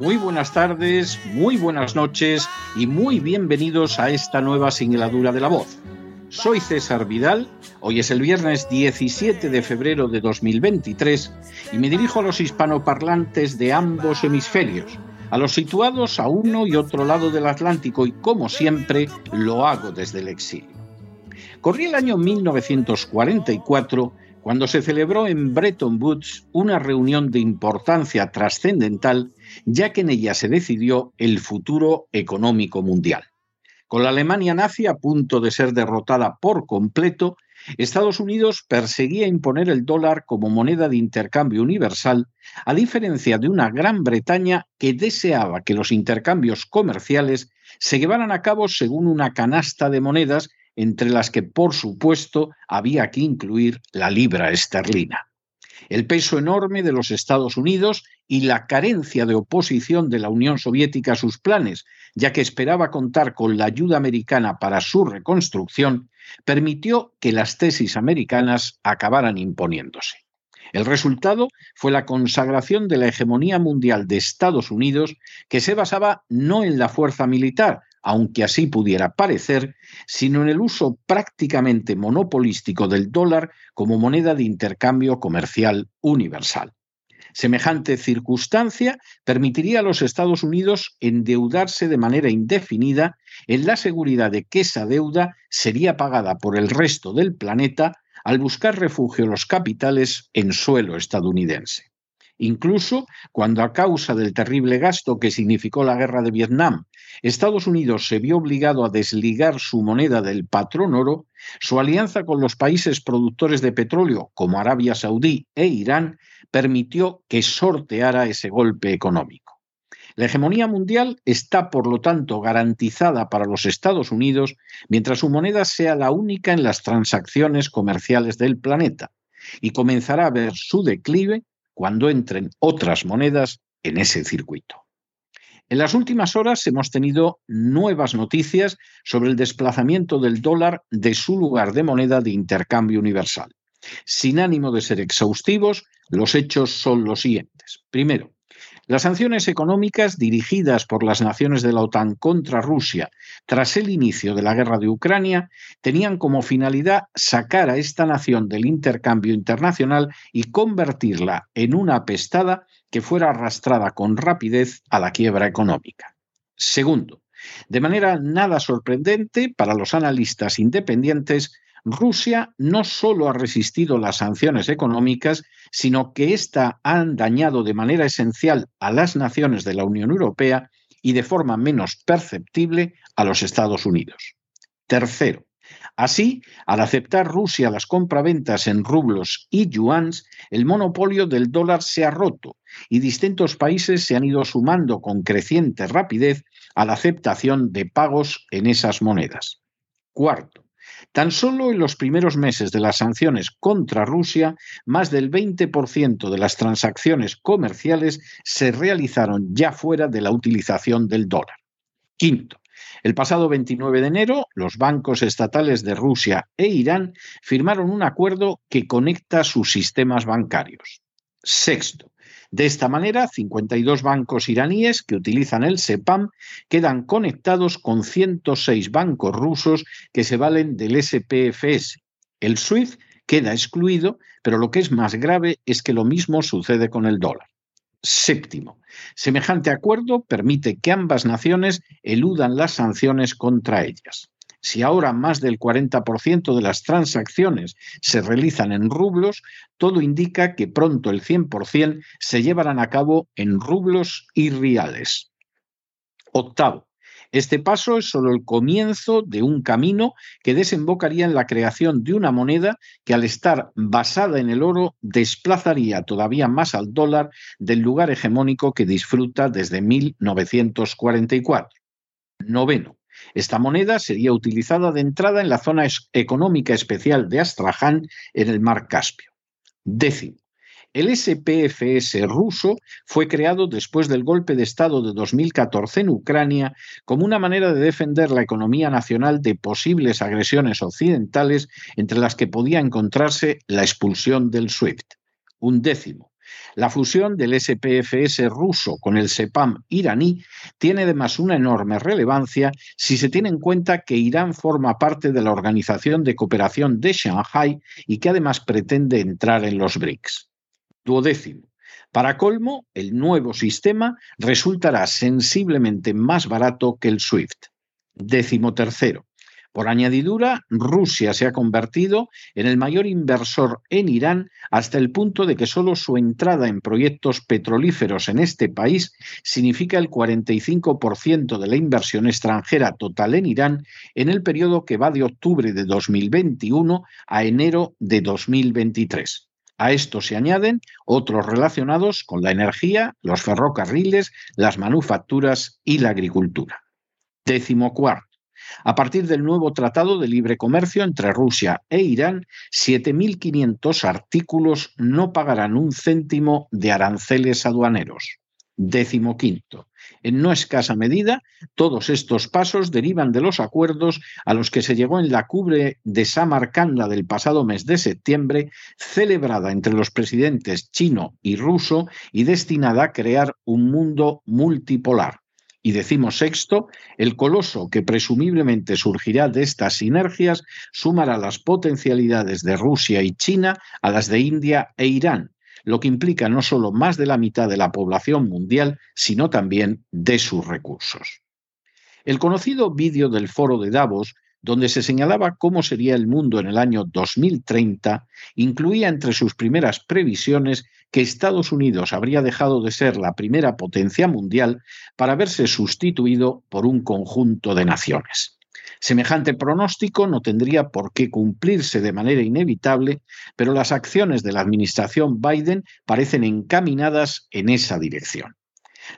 muy buenas tardes, muy buenas noches y muy bienvenidos a esta nueva singladura de la voz. Soy César Vidal, hoy es el viernes 17 de febrero de 2023 y me dirijo a los hispanoparlantes de ambos hemisferios, a los situados a uno y otro lado del Atlántico y como siempre lo hago desde el exilio. Corría el año 1944 cuando se celebró en Bretton Woods una reunión de importancia trascendental, ya que en ella se decidió el futuro económico mundial. Con la Alemania nazi a punto de ser derrotada por completo, Estados Unidos perseguía imponer el dólar como moneda de intercambio universal, a diferencia de una Gran Bretaña que deseaba que los intercambios comerciales se llevaran a cabo según una canasta de monedas entre las que, por supuesto, había que incluir la libra esterlina. El peso enorme de los Estados Unidos y la carencia de oposición de la Unión Soviética a sus planes, ya que esperaba contar con la ayuda americana para su reconstrucción, permitió que las tesis americanas acabaran imponiéndose. El resultado fue la consagración de la hegemonía mundial de Estados Unidos, que se basaba no en la fuerza militar, aunque así pudiera parecer, sino en el uso prácticamente monopolístico del dólar como moneda de intercambio comercial universal. Semejante circunstancia permitiría a los Estados Unidos endeudarse de manera indefinida en la seguridad de que esa deuda sería pagada por el resto del planeta al buscar refugio los capitales en suelo estadounidense. Incluso cuando a causa del terrible gasto que significó la guerra de Vietnam, Estados Unidos se vio obligado a desligar su moneda del patrón oro, su alianza con los países productores de petróleo como Arabia Saudí e Irán permitió que sorteara ese golpe económico. La hegemonía mundial está, por lo tanto, garantizada para los Estados Unidos mientras su moneda sea la única en las transacciones comerciales del planeta y comenzará a ver su declive cuando entren otras monedas en ese circuito. En las últimas horas hemos tenido nuevas noticias sobre el desplazamiento del dólar de su lugar de moneda de intercambio universal. Sin ánimo de ser exhaustivos, los hechos son los siguientes. Primero, las sanciones económicas dirigidas por las naciones de la OTAN contra Rusia tras el inicio de la guerra de Ucrania tenían como finalidad sacar a esta nación del intercambio internacional y convertirla en una apestada que fuera arrastrada con rapidez a la quiebra económica. Segundo, de manera nada sorprendente para los analistas independientes, Rusia no solo ha resistido las sanciones económicas, sino que ésta han dañado de manera esencial a las naciones de la Unión Europea y de forma menos perceptible a los Estados Unidos. Tercero, Así, al aceptar Rusia las compraventas en rublos y yuans, el monopolio del dólar se ha roto y distintos países se han ido sumando con creciente rapidez a la aceptación de pagos en esas monedas. Cuarto, Tan solo en los primeros meses de las sanciones contra Rusia, más del 20% de las transacciones comerciales se realizaron ya fuera de la utilización del dólar. Quinto, el pasado 29 de enero, los bancos estatales de Rusia e Irán firmaron un acuerdo que conecta sus sistemas bancarios. Sexto, de esta manera, 52 bancos iraníes que utilizan el SEPAM quedan conectados con 106 bancos rusos que se valen del SPFS. El SWIFT queda excluido, pero lo que es más grave es que lo mismo sucede con el dólar. Séptimo, semejante acuerdo permite que ambas naciones eludan las sanciones contra ellas. Si ahora más del 40% de las transacciones se realizan en rublos, todo indica que pronto el 100% se llevarán a cabo en rublos y reales. Octavo, este paso es solo el comienzo de un camino que desembocaría en la creación de una moneda que al estar basada en el oro desplazaría todavía más al dólar del lugar hegemónico que disfruta desde 1944. Noveno. Esta moneda sería utilizada de entrada en la zona económica especial de Astraján en el mar Caspio. Décimo. El SPFS ruso fue creado después del golpe de Estado de 2014 en Ucrania como una manera de defender la economía nacional de posibles agresiones occidentales, entre las que podía encontrarse la expulsión del SWIFT. Un décimo. La fusión del SPFS ruso con el SEPAM iraní tiene además una enorme relevancia si se tiene en cuenta que Irán forma parte de la Organización de Cooperación de Shanghai y que además pretende entrar en los BRICS. Duodécimo. Para colmo, el nuevo sistema resultará sensiblemente más barato que el SWIFT. Décimo tercero. Por añadidura, Rusia se ha convertido en el mayor inversor en Irán hasta el punto de que solo su entrada en proyectos petrolíferos en este país significa el 45% de la inversión extranjera total en Irán en el periodo que va de octubre de 2021 a enero de 2023. A esto se añaden otros relacionados con la energía, los ferrocarriles, las manufacturas y la agricultura. Décimo cuarto. A partir del nuevo Tratado de Libre Comercio entre Rusia e Irán, 7.500 artículos no pagarán un céntimo de aranceles aduaneros. Décimo quinto. En no escasa medida, todos estos pasos derivan de los acuerdos a los que se llegó en la cumbre de Samarcanda del pasado mes de septiembre, celebrada entre los presidentes chino y ruso y destinada a crear un mundo multipolar. Y decimos sexto, el coloso que presumiblemente surgirá de estas sinergias sumará las potencialidades de Rusia y China a las de India e Irán, lo que implica no solo más de la mitad de la población mundial, sino también de sus recursos. El conocido vídeo del foro de Davos, donde se señalaba cómo sería el mundo en el año 2030, incluía entre sus primeras previsiones que Estados Unidos habría dejado de ser la primera potencia mundial para verse sustituido por un conjunto de naciones. Semejante pronóstico no tendría por qué cumplirse de manera inevitable, pero las acciones de la administración Biden parecen encaminadas en esa dirección.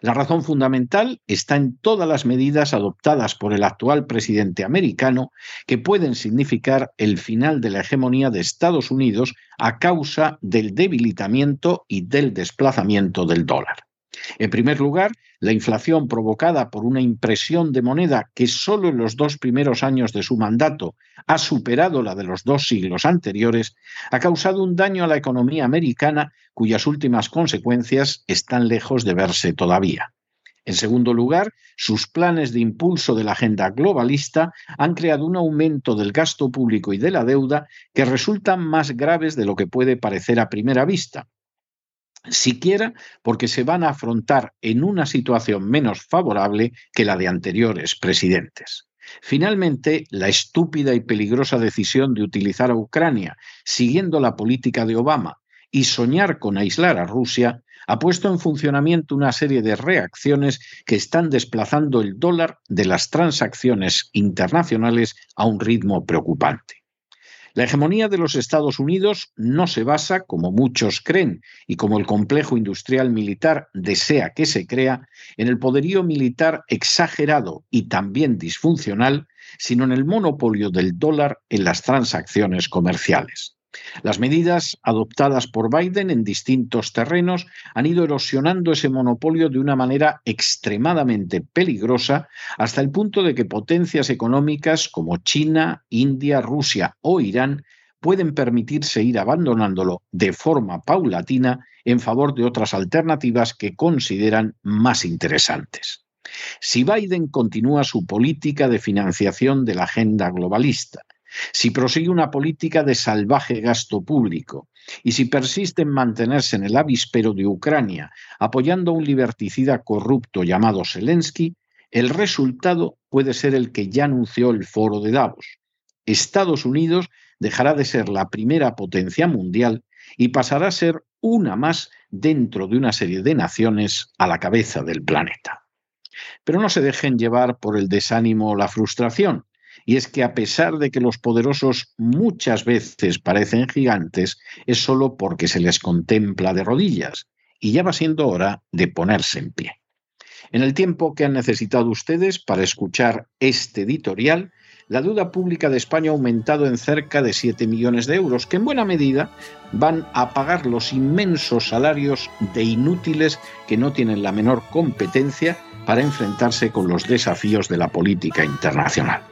La razón fundamental está en todas las medidas adoptadas por el actual presidente americano que pueden significar el final de la hegemonía de Estados Unidos a causa del debilitamiento y del desplazamiento del dólar. En primer lugar, la inflación provocada por una impresión de moneda que solo en los dos primeros años de su mandato ha superado la de los dos siglos anteriores, ha causado un daño a la economía americana cuyas últimas consecuencias están lejos de verse todavía. En segundo lugar, sus planes de impulso de la agenda globalista han creado un aumento del gasto público y de la deuda que resultan más graves de lo que puede parecer a primera vista siquiera porque se van a afrontar en una situación menos favorable que la de anteriores presidentes. Finalmente, la estúpida y peligrosa decisión de utilizar a Ucrania, siguiendo la política de Obama, y soñar con aislar a Rusia, ha puesto en funcionamiento una serie de reacciones que están desplazando el dólar de las transacciones internacionales a un ritmo preocupante. La hegemonía de los Estados Unidos no se basa, como muchos creen y como el complejo industrial militar desea que se crea, en el poderío militar exagerado y también disfuncional, sino en el monopolio del dólar en las transacciones comerciales. Las medidas adoptadas por Biden en distintos terrenos han ido erosionando ese monopolio de una manera extremadamente peligrosa hasta el punto de que potencias económicas como China, India, Rusia o Irán pueden permitirse ir abandonándolo de forma paulatina en favor de otras alternativas que consideran más interesantes. Si Biden continúa su política de financiación de la agenda globalista, si prosigue una política de salvaje gasto público y si persiste en mantenerse en el avispero de Ucrania apoyando a un liberticida corrupto llamado Zelensky, el resultado puede ser el que ya anunció el foro de Davos. Estados Unidos dejará de ser la primera potencia mundial y pasará a ser una más dentro de una serie de naciones a la cabeza del planeta. Pero no se dejen llevar por el desánimo o la frustración. Y es que a pesar de que los poderosos muchas veces parecen gigantes, es solo porque se les contempla de rodillas, y ya va siendo hora de ponerse en pie. En el tiempo que han necesitado ustedes para escuchar este editorial, la deuda pública de España ha aumentado en cerca de 7 millones de euros, que en buena medida van a pagar los inmensos salarios de inútiles que no tienen la menor competencia para enfrentarse con los desafíos de la política internacional.